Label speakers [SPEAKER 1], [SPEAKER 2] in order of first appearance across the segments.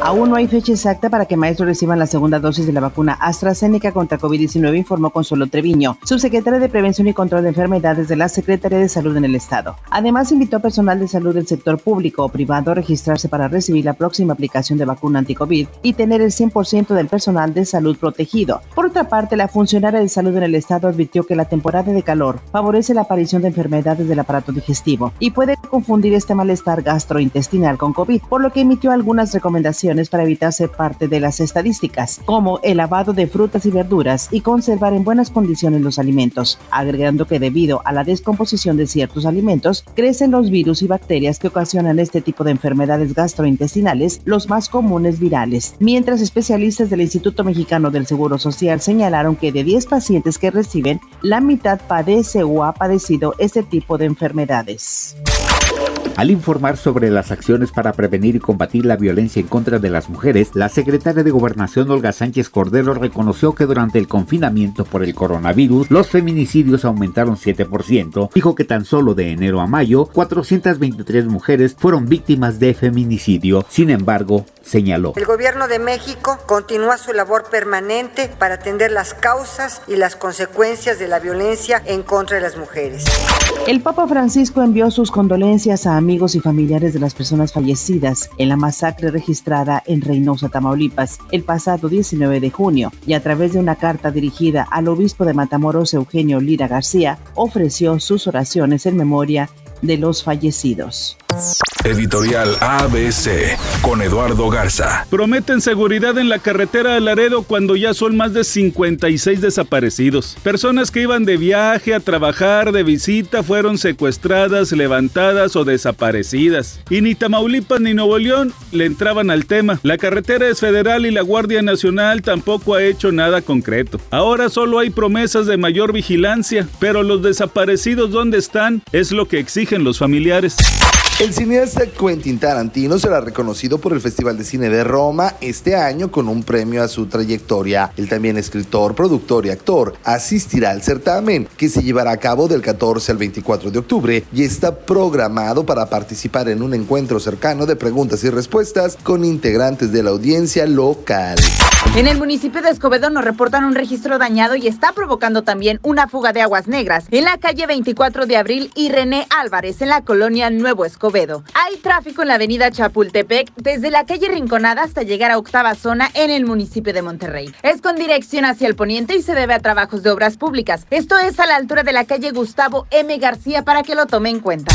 [SPEAKER 1] Aún no hay fecha exacta para que maestros reciban la segunda dosis de la vacuna AstraZeneca contra COVID-19, informó Consuelo Treviño, subsecretaria de Prevención y Control de Enfermedades de la Secretaría de Salud en el Estado. Además, invitó a personal de salud del sector público o privado a registrarse para recibir la próxima aplicación de vacuna anti-COVID y tener el 100% del personal de salud protegido. Por otra parte, la funcionaria de salud en el Estado advirtió que la temporada de calor favorece la aparición de enfermedades del aparato digestivo y puede confundir este malestar gastrointestinal con COVID, por lo que emitió algunas recomendaciones para evitar ser parte de las estadísticas, como el lavado de frutas y verduras y conservar en buenas condiciones los alimentos, agregando que debido a la descomposición de ciertos alimentos, crecen los virus y bacterias que ocasionan este tipo de enfermedades gastrointestinales, los más comunes virales. Mientras especialistas del Instituto Mexicano del Seguro Social señalaron que de 10 pacientes que reciben, la mitad padece o ha padecido este tipo de enfermedades.
[SPEAKER 2] Al informar sobre las acciones para prevenir y combatir la violencia en contra de las mujeres, la secretaria de Gobernación Olga Sánchez Cordero reconoció que durante el confinamiento por el coronavirus los feminicidios aumentaron 7%. Dijo que tan solo de enero a mayo 423 mujeres fueron víctimas de feminicidio. Sin embargo, señaló.
[SPEAKER 3] El gobierno de México continúa su labor permanente para atender las causas y las consecuencias de la violencia en contra de las mujeres.
[SPEAKER 1] El Papa Francisco envió sus condolencias a amigos y familiares de las personas fallecidas en la masacre registrada en Reynosa, Tamaulipas, el pasado 19 de junio, y a través de una carta dirigida al obispo de Matamoros, Eugenio Lira García, ofreció sus oraciones en memoria de los fallecidos.
[SPEAKER 4] Editorial ABC con Eduardo Garza.
[SPEAKER 5] Prometen seguridad en la carretera de Laredo cuando ya son más de 56 desaparecidos. Personas que iban de viaje a trabajar, de visita, fueron secuestradas, levantadas o desaparecidas. Y ni Tamaulipas ni Nuevo León le entraban al tema. La carretera es federal y la Guardia Nacional tampoco ha hecho nada concreto. Ahora solo hay promesas de mayor vigilancia, pero los desaparecidos ¿dónde están? Es lo que exigen los familiares.
[SPEAKER 6] El cineasta Quentin Tarantino será reconocido por el Festival de Cine de Roma este año con un premio a su trayectoria. El también escritor, productor y actor asistirá al certamen que se llevará a cabo del 14 al 24 de octubre y está programado para participar en un encuentro cercano de preguntas y respuestas con integrantes de la audiencia local.
[SPEAKER 7] En el municipio de Escobedo nos reportan un registro dañado y está provocando también una fuga de aguas negras en la calle 24 de abril y René Álvarez en la colonia Nuevo Escobedo. Hay tráfico en la avenida Chapultepec desde la calle Rinconada hasta llegar a octava zona en el municipio de Monterrey. Es con dirección hacia el poniente y se debe a trabajos de obras públicas. Esto es a la altura de la calle Gustavo M. García para que lo tome en cuenta.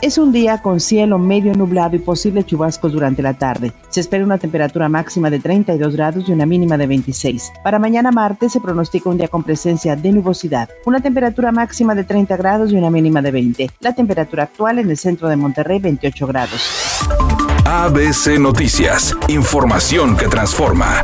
[SPEAKER 1] Es un día con cielo medio nublado y posibles chubascos durante la tarde. Se espera una temperatura máxima de 32 grados y una mínima de 26. Para mañana martes se pronostica un día con presencia de nubosidad, una temperatura máxima de 30 grados y una mínima de 20. La temperatura actual en el centro de Monterrey 28 grados.
[SPEAKER 4] ABC Noticias, información que transforma.